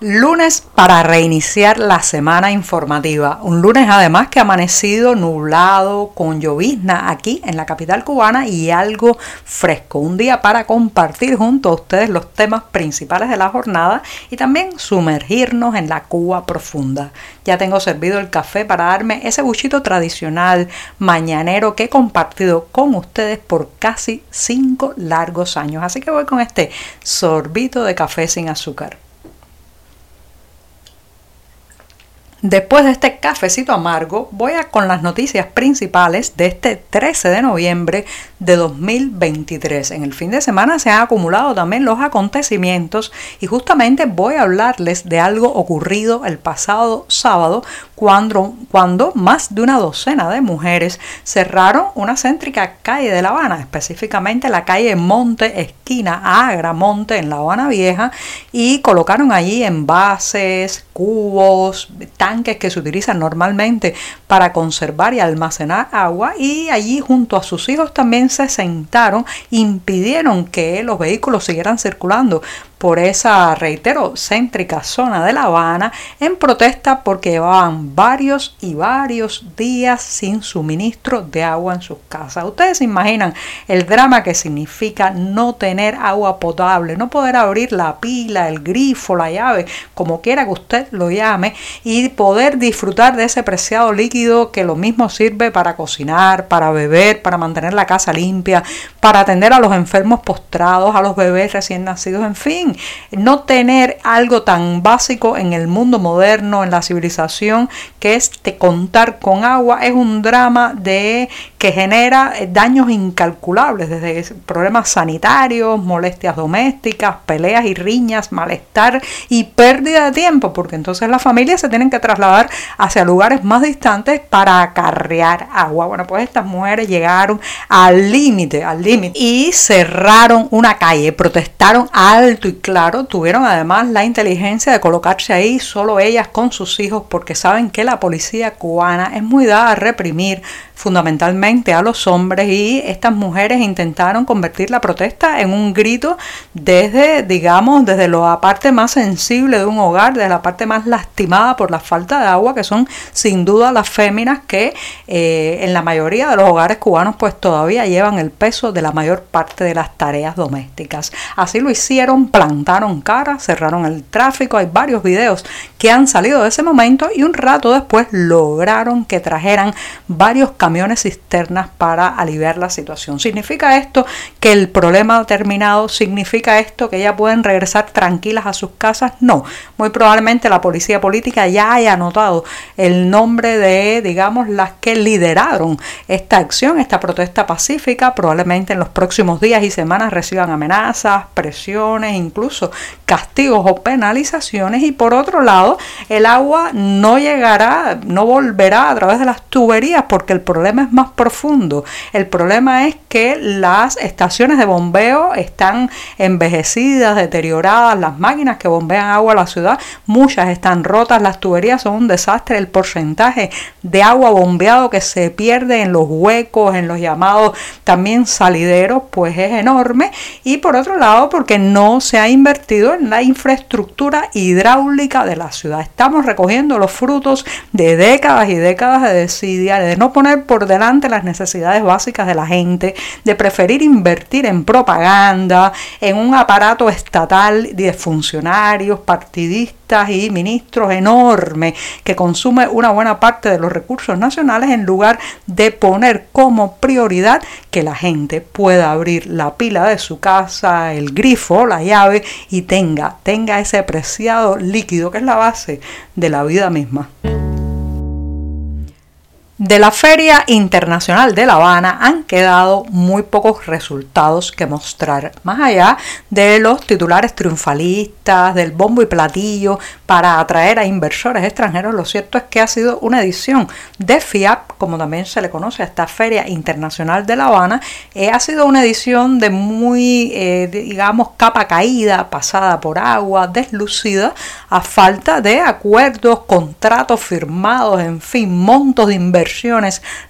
Lunes para reiniciar la semana informativa. Un lunes además que ha amanecido nublado, con llovizna aquí en la capital cubana y algo fresco. Un día para compartir junto a ustedes los temas principales de la jornada y también sumergirnos en la Cuba profunda. Ya tengo servido el café para darme ese buchito tradicional mañanero que he compartido con ustedes por casi cinco largos años. Así que voy con este sorbito de café sin azúcar. Después de este cafecito amargo, voy a con las noticias principales de este 13 de noviembre de 2023. En el fin de semana se han acumulado también los acontecimientos y justamente voy a hablarles de algo ocurrido el pasado sábado cuando, cuando más de una docena de mujeres cerraron una céntrica calle de La Habana, específicamente la calle Monte, esquina Agra Monte en La Habana Vieja y colocaron allí envases, cubos, tanques que se utilizan normalmente para conservar y almacenar agua y allí junto a sus hijos también se sentaron, impidieron que los vehículos siguieran circulando por esa, reitero, céntrica zona de La Habana en protesta porque llevaban varios y varios días sin suministro de agua en sus casas. Ustedes se imaginan el drama que significa no tener agua potable, no poder abrir la pila, el grifo, la llave, como quiera que usted lo llame, y poder disfrutar de ese preciado líquido que lo mismo sirve para cocinar, para beber, para mantener la casa limpia, para atender a los enfermos postrados, a los bebés recién nacidos, en fin no tener algo tan básico en el mundo moderno, en la civilización, que es contar con agua, es un drama de que genera eh, daños incalculables, desde problemas sanitarios, molestias domésticas, peleas y riñas, malestar y pérdida de tiempo, porque entonces las familias se tienen que trasladar hacia lugares más distantes para acarrear agua. Bueno, pues estas mujeres llegaron al límite, al límite, y cerraron una calle, protestaron alto y claro, tuvieron además la inteligencia de colocarse ahí solo ellas con sus hijos, porque saben que la policía cubana es muy dada a reprimir fundamentalmente a los hombres y estas mujeres intentaron convertir la protesta en un grito desde, digamos, desde la parte más sensible de un hogar, desde la parte más lastimada por la falta de agua, que son sin duda las féminas que eh, en la mayoría de los hogares cubanos pues todavía llevan el peso de la mayor parte de las tareas domésticas. Así lo hicieron, plantaron cara, cerraron el tráfico, hay varios videos que han salido de ese momento y un rato después lograron que trajeran varios camiones cisternas para aliviar la situación. ¿Significa esto que el problema ha terminado? ¿Significa esto que ya pueden regresar tranquilas a sus casas? No. Muy probablemente la policía política ya haya anotado el nombre de, digamos, las que lideraron esta acción, esta protesta pacífica. Probablemente en los próximos días y semanas reciban amenazas, presiones, incluso castigos o penalizaciones. Y por otro lado, el agua no llegará, no volverá a través de las tuberías porque el problema es más profundo. El problema es que las estaciones de bombeo están envejecidas, deterioradas, las máquinas que bombean agua a la ciudad, muchas están rotas, las tuberías son un desastre, el porcentaje de agua bombeado que se pierde en los huecos, en los llamados también salideros, pues es enorme. Y por otro lado, porque no se ha invertido en la infraestructura hidráulica de la ciudad. Estamos recogiendo los frutos de décadas y décadas de desidia, de no poner por delante las necesidades básicas de la gente, de preferir invertir en propaganda, en un aparato estatal de funcionarios, partidistas y ministros enorme que consume una buena parte de los recursos nacionales en lugar de poner como prioridad que la gente pueda abrir la pila de su casa, el grifo, la llave y tenga, tenga ese preciado líquido que es la base de la vida misma. De la Feria Internacional de La Habana han quedado muy pocos resultados que mostrar, más allá de los titulares triunfalistas, del bombo y platillo para atraer a inversores extranjeros. Lo cierto es que ha sido una edición de FIAP, como también se le conoce a esta Feria Internacional de La Habana, eh, ha sido una edición de muy, eh, digamos, capa caída, pasada por agua, deslucida, a falta de acuerdos, contratos firmados, en fin, montos de inversión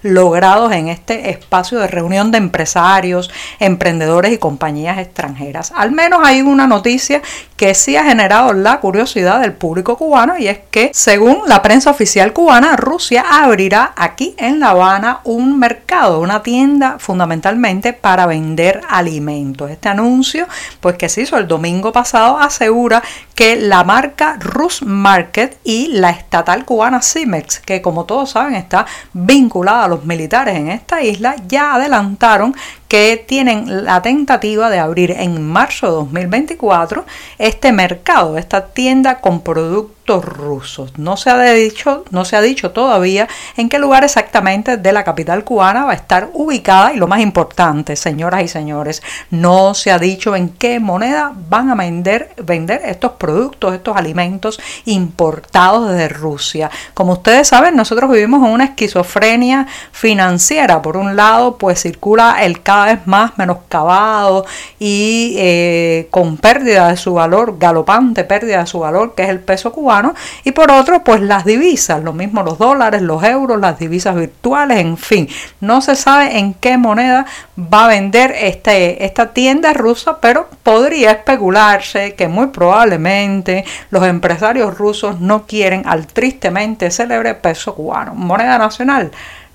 logrados en este espacio de reunión de empresarios, emprendedores y compañías extranjeras. Al menos hay una noticia que sí ha generado la curiosidad del público cubano y es que según la prensa oficial cubana, Rusia abrirá aquí en La Habana un mercado, una tienda fundamentalmente para vender alimentos. Este anuncio, pues que se hizo el domingo pasado, asegura que la marca Rus Market y la estatal cubana Cimex, que como todos saben está vinculada a los militares en esta isla, ya adelantaron que tienen la tentativa de abrir en marzo de 2024 este mercado, esta tienda con productos rusos. No se, ha dicho, no se ha dicho todavía en qué lugar exactamente de la capital cubana va a estar ubicada y lo más importante, señoras y señores, no se ha dicho en qué moneda van a vender, vender estos productos, estos alimentos importados desde Rusia. Como ustedes saben, nosotros vivimos en una esquizofrenia financiera. Por un lado, pues circula el cada vez más menoscabado y eh, con pérdida de su valor, galopante pérdida de su valor, que es el peso cubano y por otro, pues las divisas, lo mismo los dólares, los euros, las divisas virtuales, en fin, no se sabe en qué moneda va a vender este, esta tienda rusa, pero podría especularse que muy probablemente los empresarios rusos no quieren al tristemente célebre peso cubano. Moneda nacional,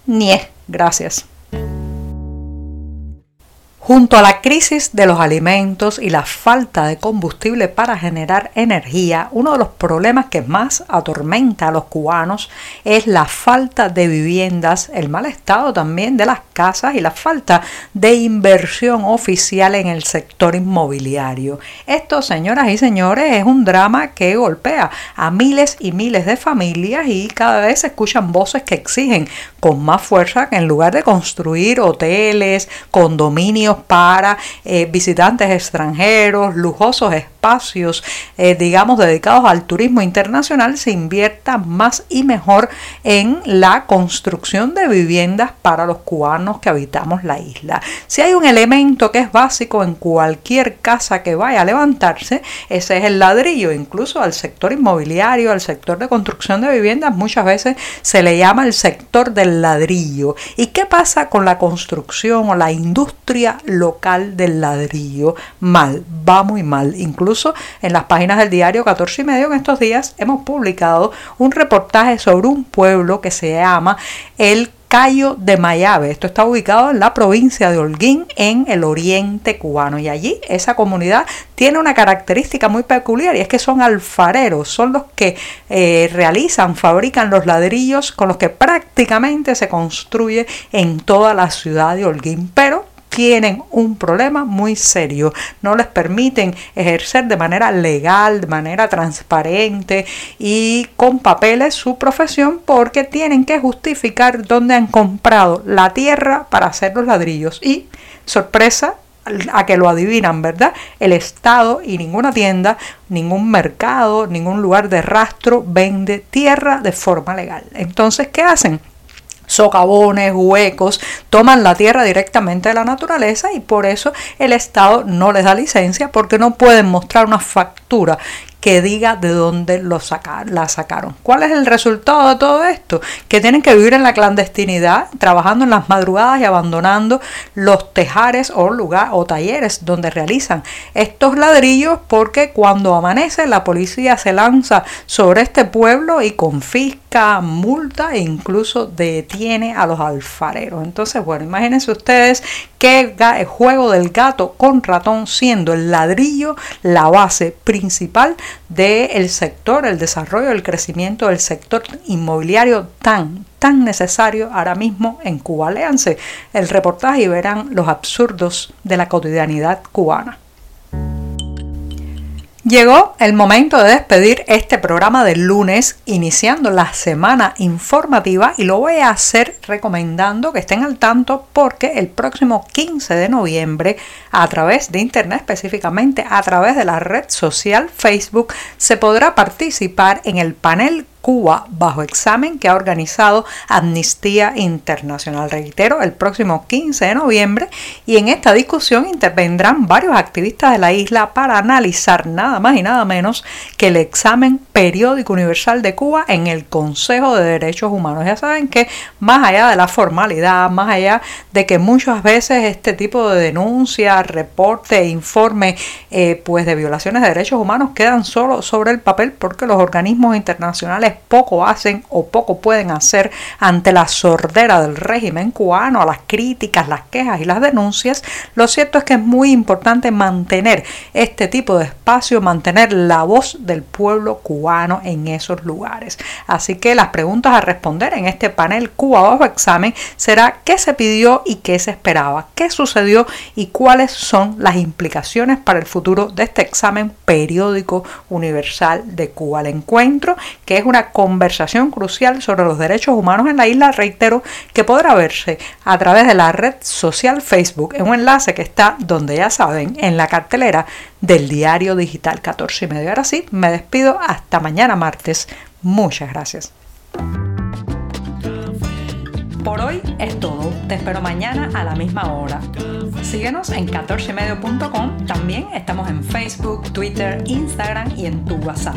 ni es. Gracias. Junto a la crisis de los alimentos y la falta de combustible para generar energía, uno de los problemas que más atormenta a los cubanos es la falta de viviendas, el mal estado también de las casas y la falta de inversión oficial en el sector inmobiliario. Esto, señoras y señores, es un drama que golpea a miles y miles de familias y cada vez se escuchan voces que exigen con más fuerza que en lugar de construir hoteles, condominios, para eh, visitantes extranjeros, lujosos espacios, eh, digamos, dedicados al turismo internacional, se invierta más y mejor en la construcción de viviendas para los cubanos que habitamos la isla. Si hay un elemento que es básico en cualquier casa que vaya a levantarse, ese es el ladrillo. Incluso al sector inmobiliario, al sector de construcción de viviendas, muchas veces se le llama el sector del ladrillo. ¿Y qué pasa con la construcción o la industria local del ladrillo? Mal, va muy mal. Incluso en las páginas del diario 14 y medio en estos días hemos publicado un reportaje sobre un pueblo que se llama el Cayo de Mayave. Esto está ubicado en la provincia de Holguín, en el oriente cubano. Y allí esa comunidad tiene una característica muy peculiar y es que son alfareros, son los que eh, realizan, fabrican los ladrillos con los que prácticamente se construye en toda la ciudad de Holguín. Pero tienen un problema muy serio. No les permiten ejercer de manera legal, de manera transparente y con papeles su profesión porque tienen que justificar dónde han comprado la tierra para hacer los ladrillos. Y, sorpresa, a que lo adivinan, ¿verdad? El Estado y ninguna tienda, ningún mercado, ningún lugar de rastro vende tierra de forma legal. Entonces, ¿qué hacen? Socavones, huecos, toman la tierra directamente de la naturaleza y por eso el Estado no les da licencia porque no pueden mostrar una factura que diga de dónde lo la sacaron. ¿Cuál es el resultado de todo esto? Que tienen que vivir en la clandestinidad, trabajando en las madrugadas y abandonando los tejares o, lugar, o talleres donde realizan estos ladrillos porque cuando amanece la policía se lanza sobre este pueblo y confisca, multa e incluso detiene a los alfareros. Entonces, bueno, imagínense ustedes qué juego del gato con ratón siendo el ladrillo la base principal del sector, el desarrollo, el crecimiento del sector inmobiliario tan, tan necesario ahora mismo en Cuba. Léanse el reportaje y verán los absurdos de la cotidianidad cubana. Llegó el momento de despedir este programa del lunes, iniciando la semana informativa y lo voy a hacer recomendando que estén al tanto porque el próximo 15 de noviembre, a través de internet específicamente, a través de la red social Facebook, se podrá participar en el panel Cuba bajo examen que ha organizado Amnistía Internacional. Reitero, el próximo 15 de noviembre y en esta discusión intervendrán varios activistas de la isla para analizar nada más y nada menos que el examen periódico universal de Cuba en el Consejo de Derechos Humanos. Ya saben que más allá de la formalidad, más allá de que muchas veces este tipo de denuncias, reporte, informe eh, pues de violaciones de derechos humanos quedan solo sobre el papel porque los organismos internacionales poco hacen o poco pueden hacer ante la sordera del régimen cubano, a las críticas, las quejas y las denuncias, lo cierto es que es muy importante mantener este tipo de espacio, mantener la voz del pueblo cubano en esos lugares. Así que las preguntas a responder en este panel Cuba bajo examen será qué se pidió y qué se esperaba, qué sucedió y cuáles son las implicaciones para el futuro de este examen periódico universal de Cuba. El encuentro, que es una conversación crucial sobre los derechos humanos en la isla, reitero que podrá verse a través de la red social Facebook en un enlace que está donde ya saben, en la cartelera del diario digital 14 y medio. Ahora sí, me despido hasta mañana martes. Muchas gracias. Por hoy es todo. Te espero mañana a la misma hora. Síguenos en 14medio.com. También estamos en Facebook, Twitter, Instagram y en tu WhatsApp.